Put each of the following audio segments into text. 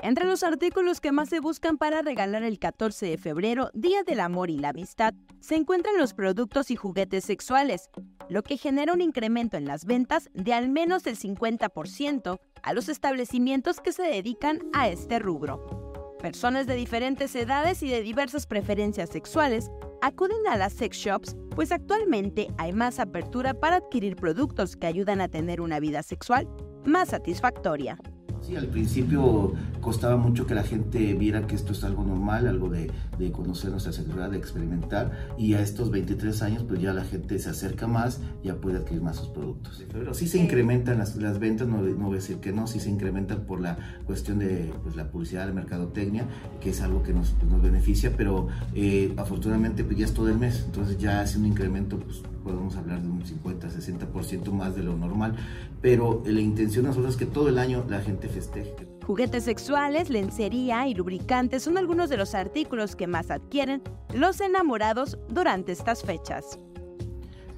Entre los artículos que más se buscan para regalar el 14 de febrero, Día del Amor y la Amistad, se encuentran los productos y juguetes sexuales, lo que genera un incremento en las ventas de al menos el 50% a los establecimientos que se dedican a este rubro. Personas de diferentes edades y de diversas preferencias sexuales acuden a las sex shops, pues actualmente hay más apertura para adquirir productos que ayudan a tener una vida sexual más satisfactoria. Sí, al principio costaba mucho que la gente viera que esto es algo normal, algo de, de, conocer nuestra sexualidad, de experimentar. Y a estos 23 años, pues ya la gente se acerca más, ya puede adquirir más sus productos. Pero sí se incrementan las, las ventas, no, no, voy a decir que no, sí se incrementan por la cuestión de pues, la publicidad, la mercadotecnia, que es algo que nos, pues, nos beneficia, pero eh, afortunadamente pues ya es todo el mes, entonces ya hace un incremento, pues podemos hablar de un 50, 60% más de lo normal, pero la intención nosotros es que todo el año la gente festeje. Juguetes sexuales, lencería y lubricantes son algunos de los artículos que más adquieren los enamorados durante estas fechas.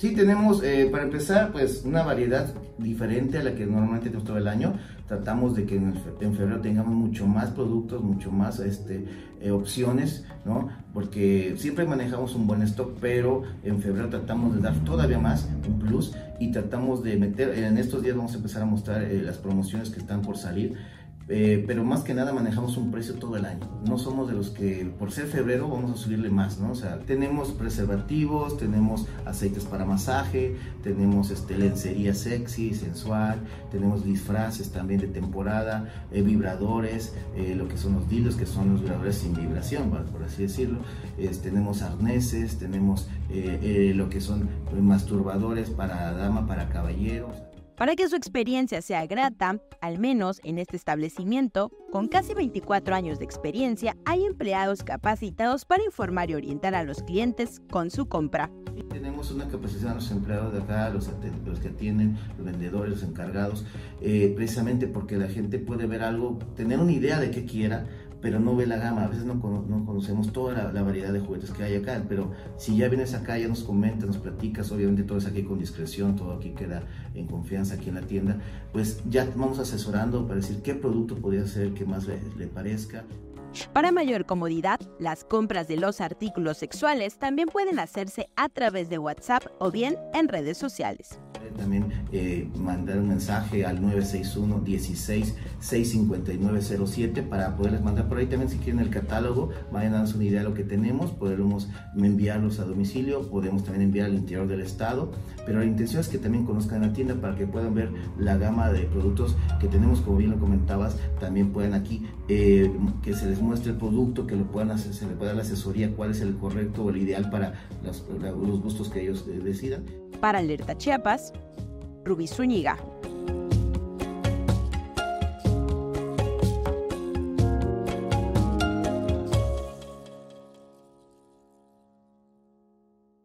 Sí, tenemos, eh, para empezar, pues una variedad diferente a la que normalmente tenemos todo el año. Tratamos de que en, febrero tengamos mucho más productos, mucho más este, eh, opciones, ¿no? Porque siempre manejamos un buen stock, pero en febrero tratamos de dar todavía más, un plus, y tratamos de meter, en estos días vamos a empezar a mostrar eh, las promociones que están por salir eh, pero más que nada manejamos un precio todo el año. No somos de los que por ser febrero vamos a subirle más, ¿no? O sea, tenemos preservativos, tenemos aceites para masaje, tenemos este, lencería sexy, sensual, tenemos disfraces también de temporada, eh, vibradores, eh, lo que son los dildos, que son los vibradores sin vibración, por así decirlo. tenemos arneses, tenemos lo que son masturbadores para dama, para caballeros. Para que su experiencia sea grata, al menos en este establecimiento, con casi 24 años de experiencia, hay empleados capacitados para informar y orientar a los clientes con su compra. Tenemos una capacitación a los empleados de acá, los, los que atienden, los vendedores, los encargados, eh, precisamente porque la gente puede ver algo, tener una idea de qué quiera, pero no ve la gama. A veces no, no conocemos toda la, variedad de juguetes que hay acá, pero si ya vienes acá, ya nos comentas, nos platicas, obviamente todo es aquí con discreción, todo aquí queda en confianza aquí en la tienda, pues ya vamos asesorando para decir qué producto podría ser que más le, le parezca. Para mayor comodidad, las compras de los artículos sexuales también pueden hacerse a través de WhatsApp o bien en redes sociales. También eh, mandar un mensaje al 961 16 65907 para poderles mandar por ahí. También si quieren el catálogo, vayan a darnos una idea de lo que tenemos, podemos enviarlos a domicilio, podemos también enviar al interior del estado, pero la intención es que también conozcan la tienda para que puedan ver la gama de productos que tenemos, como bien lo comentabas, también puedan aquí eh, que se les muestre el producto, que lo puedan hacer, se le pueda dar la asesoría, cuál es el correcto o el ideal para los, los gustos que ellos eh, decidan. Para Alerta Chiapas, Rubí Zúñiga.